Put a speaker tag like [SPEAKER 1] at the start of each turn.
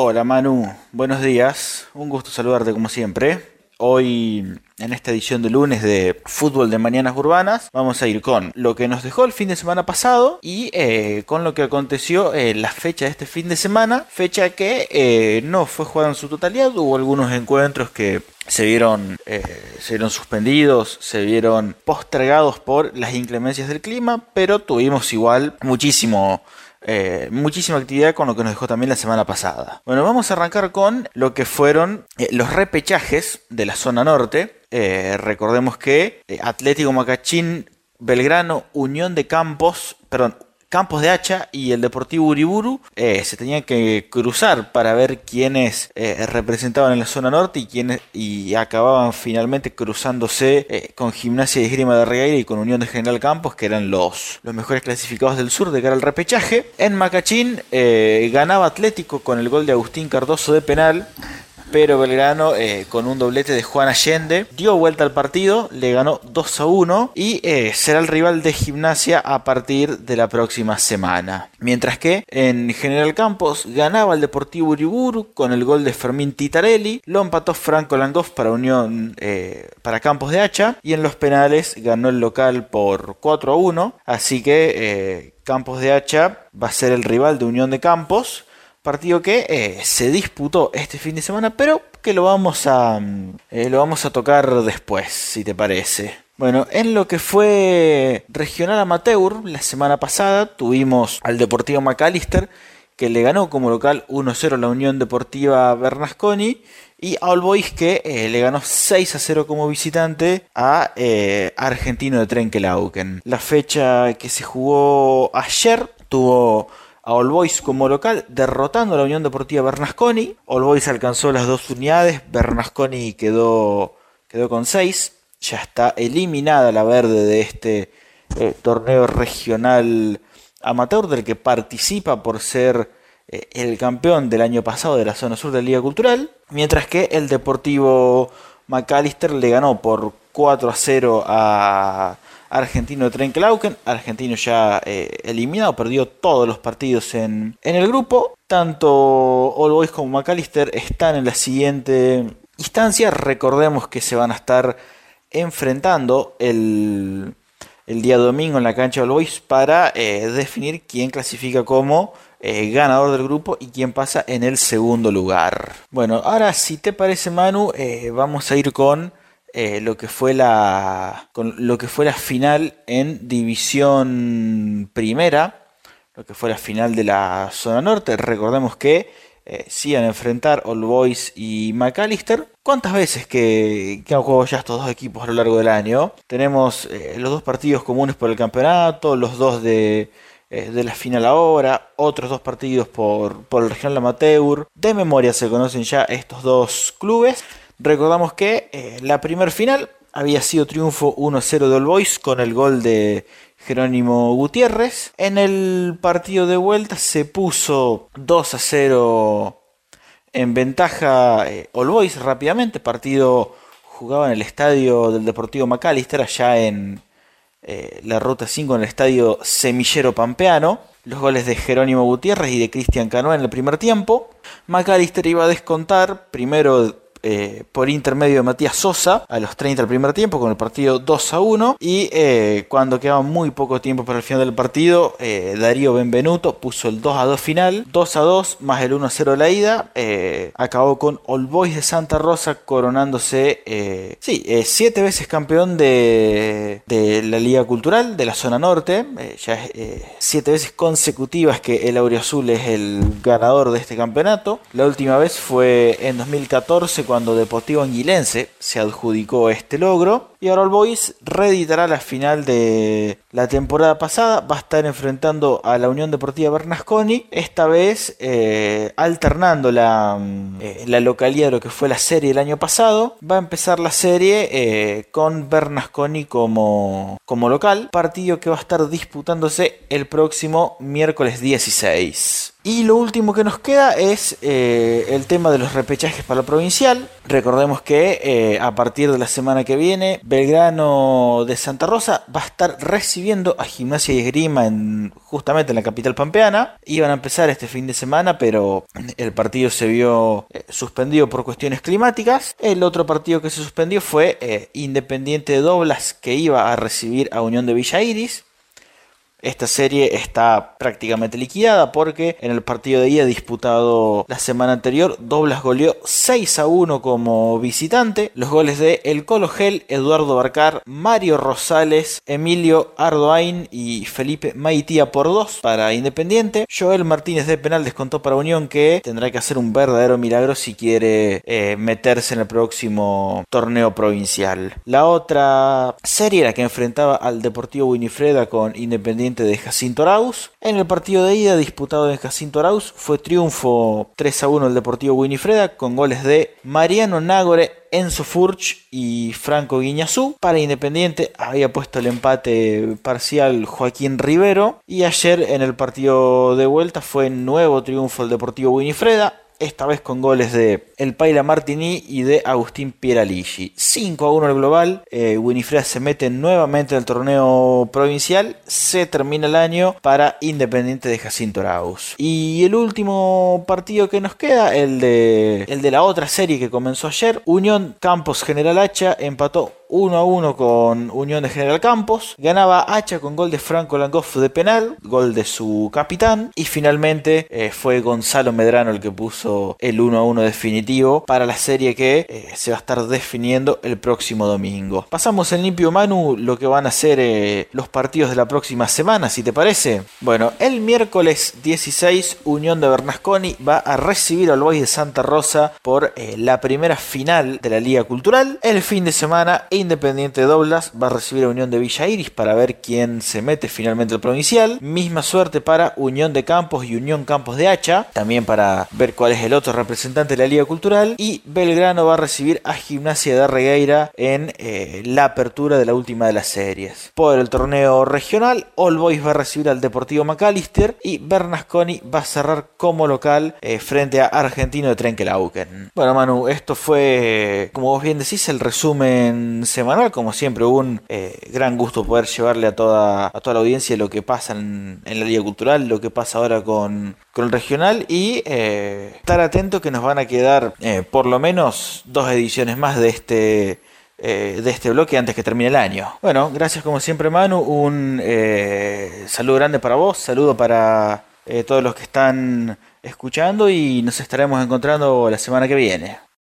[SPEAKER 1] Hola Manu, buenos días, un gusto saludarte como siempre. Hoy, en esta edición de lunes de Fútbol de Mañanas Urbanas, vamos a ir con lo que nos dejó el fin de semana pasado y eh, con lo que aconteció en la fecha de este fin de semana. Fecha que eh, no fue jugada en su totalidad, hubo algunos encuentros que se vieron, eh, se vieron suspendidos, se vieron postergados por las inclemencias del clima, pero tuvimos igual muchísimo eh, muchísima actividad con lo que nos dejó también la semana pasada. Bueno, vamos a arrancar con lo que fueron eh, los repechajes de la zona norte. Eh, recordemos que Atlético Macachín, Belgrano, Unión de Campos, perdón, Campos de Hacha y el Deportivo Uriburu eh, se tenían que cruzar para ver quiénes eh, representaban en la zona norte y quiénes y acababan finalmente cruzándose eh, con Gimnasia y Esgrima de Regueira y con Unión de General Campos, que eran los, los mejores clasificados del sur de cara al repechaje. En Macachín ganaba Atlético con el gol de Agustín Cardoso de penal pero Belgrano eh, con un doblete de Juan Allende dio vuelta al partido, le ganó 2 a 1 y eh, será el rival de gimnasia a partir de la próxima semana. Mientras que en General Campos ganaba el Deportivo Uriburu con el gol de Fermín Titarelli, lo empató Franco Langoff para Unión eh, para Campos de Hacha y en los penales ganó el local por 4 a 1, así que Campos de Hacha va a ser el rival de Unión de Campos Partido que eh, se disputó este fin de semana, pero que lo vamos a mm, eh, lo vamos a tocar después, si te parece. Bueno, en lo que fue regional amateur, la semana pasada tuvimos al Deportivo McAllister que le ganó como local 1-0 a la Unión Deportiva Bernasconi y a All Boys que eh, le ganó 6 0 como visitante a Argentino de Trenkelauken. La fecha que se jugó ayer tuvo a All Boys como local, derrotando a la Unión Deportiva Bernasconi. All Boys alcanzó las dos unidades, Bernasconi quedó, quedó con 6. Ya está eliminada la verde de este eh, torneo regional amateur del que participa por ser eh, el campeón del año pasado de la zona sur de la Liga Cultural. Mientras que el Deportivo McAllister le ganó por 4 a 0 a Argentino Trenklauken. Argentino ya eh, eliminado, perdió todos los partidos en, el grupo. Tanto All Boys como McAllister están en la siguiente instancia. Recordemos que se van a estar enfrentando el, día domingo en la cancha de All Boys para eh, definir quién clasifica como eh, ganador del grupo y quién pasa en el segundo lugar. Bueno, ahora si te parece Manu, vamos a ir con eh, lo que fue la lo que fue la final en división primera lo que fue la final de la zona norte recordemos que eh, a enfrentar All Boys y McAllister cuántas veces que, han jugado ya estos dos equipos a lo largo del año tenemos eh, los dos partidos comunes por el campeonato los dos de de la final ahora, otros dos partidos por, por el regional amateur. De memoria se conocen ya estos dos clubes. Recordamos que eh, la primer final había sido triunfo 1-0 de All Boys con el gol de Jerónimo Gutiérrez. En el partido de vuelta se puso 2-0 en ventaja eh, All Boys rápidamente. Partido jugaba en el estadio del Deportivo McAllister, allá en eh, la ruta 5, en el estadio Semillero Pampeano. Los goles de Jerónimo Gutiérrez y de Cristian Canoa en el primer tiempo. McAllister iba a descontar primero eh, por intermedio de Matías Sosa a los 30 del primer tiempo con el partido 2 a 1 y eh, cuando quedaba muy poco tiempo para el final del partido eh, Darío Benvenuto puso el 2 a 2 final 2 a 2 más el 1 a 0 la ida. Acabó con All Boys de Santa Rosa coronándose sí, siete veces campeón de, de, la Liga Cultural de la zona norte. Ya es siete veces consecutivas que el Auriazul es el ganador de este campeonato. La última vez fue en 2014 cuando Deportivo Anguilense se adjudicó este logro. Y ahora All Boys reeditará la final de la temporada pasada. Va a estar enfrentando a la Unión Deportiva Bernasconi. Esta vez eh, alternando la, mm, eh, la, localidad de lo que fue la serie el año pasado. Va a empezar la serie eh, con Bernasconi como, como local. Partido que va a estar disputándose el próximo miércoles 16. Y lo último que nos queda es el tema de los repechajes para la provincial. Recordemos que a partir de la semana que viene Belgrano de Santa Rosa va a estar recibiendo a Gimnasia y Esgrima en, justamente en la capital pampeana. Iban a empezar este fin de semana, pero el partido se vio eh, suspendido por cuestiones climáticas. El otro partido que se suspendió fue eh, Independiente de Doblas, que iba a recibir a Unión de Villa Iris. Esta serie está prácticamente liquidada porque en el partido de ida disputado la semana anterior, Doblas goleó 6 a 1 como visitante. Los goles de El Colo Gel, Eduardo Barcar, Mario Rosales, Emilio Ardoain y Felipe Maitía por 2 para Independiente. Joel Martínez de penal descontó para Unión que tendrá que hacer un verdadero milagro si quiere eh, meterse en el próximo torneo provincial. La otra serie era que enfrentaba al Deportivo Winifreda con Independiente de Jacinto Arauz. En el partido de ida disputado en Jacinto Arauz fue triunfo 3 a 1 el Deportivo Winifreda con goles de Mariano Nagore, Enzo Furch y Franco Guiñazú. Para Independiente había puesto el empate parcial Joaquín Rivero. Y ayer en el partido de vuelta fue nuevo triunfo el Deportivo Winifreda esta vez con goles de El Paila Martini y de Agustín Pieraligi. 5 a 1 el global, eh, Winifred se mete nuevamente en el torneo provincial, se termina el año para Independiente de Jacinto Arauz. Y el último partido que nos queda, el de, el de la otra serie que comenzó ayer, Unión Campos General Hacha empató 1 a 1 con Unión de General Campos. Ganaba Hacha con gol de Franco Langoff de penal, gol de su capitán. Y finalmente eh, fue Gonzalo Medrano el que puso el 1 a 1 definitivo para la serie que eh, se va a estar definiendo el próximo domingo. Pasamos en limpio Manu lo que van a ser eh, los partidos de la próxima semana, si te parece. Bueno, el miércoles 16 Unión de Bernasconi va a recibir al Boys de Santa Rosa por la primera final de la Liga Cultural. El fin de semana Independiente de Doblas va a recibir a Unión de Villa Iris para ver quién se mete finalmente al provincial. Misma suerte para Unión de Campos y Unión Campos de Hacha, también para ver cuál es el otro representante de la Liga Cultural. Y Belgrano va a recibir a Gimnasia de Regueira en eh, la apertura de la última de las series. Por el torneo regional, All Boys va a recibir al Deportivo McAllister y Bernasconi va a cerrar como local eh, frente a Argentino de Trenkelauken. Bueno, Manu, esto fue, como vos bien decís, el resumen semanal. Como siempre, un eh, gran gusto poder llevarle a toda, a toda la audiencia lo que pasa en, la Liga Cultural, lo que pasa ahora con, el regional y eh, estar atento que nos van a quedar eh, por lo menos dos ediciones más de este de este bloque antes que termine el año. Bueno, gracias como siempre Manu, un saludo grande para vos, saludo para todos los que están escuchando y nos estaremos encontrando la semana que viene.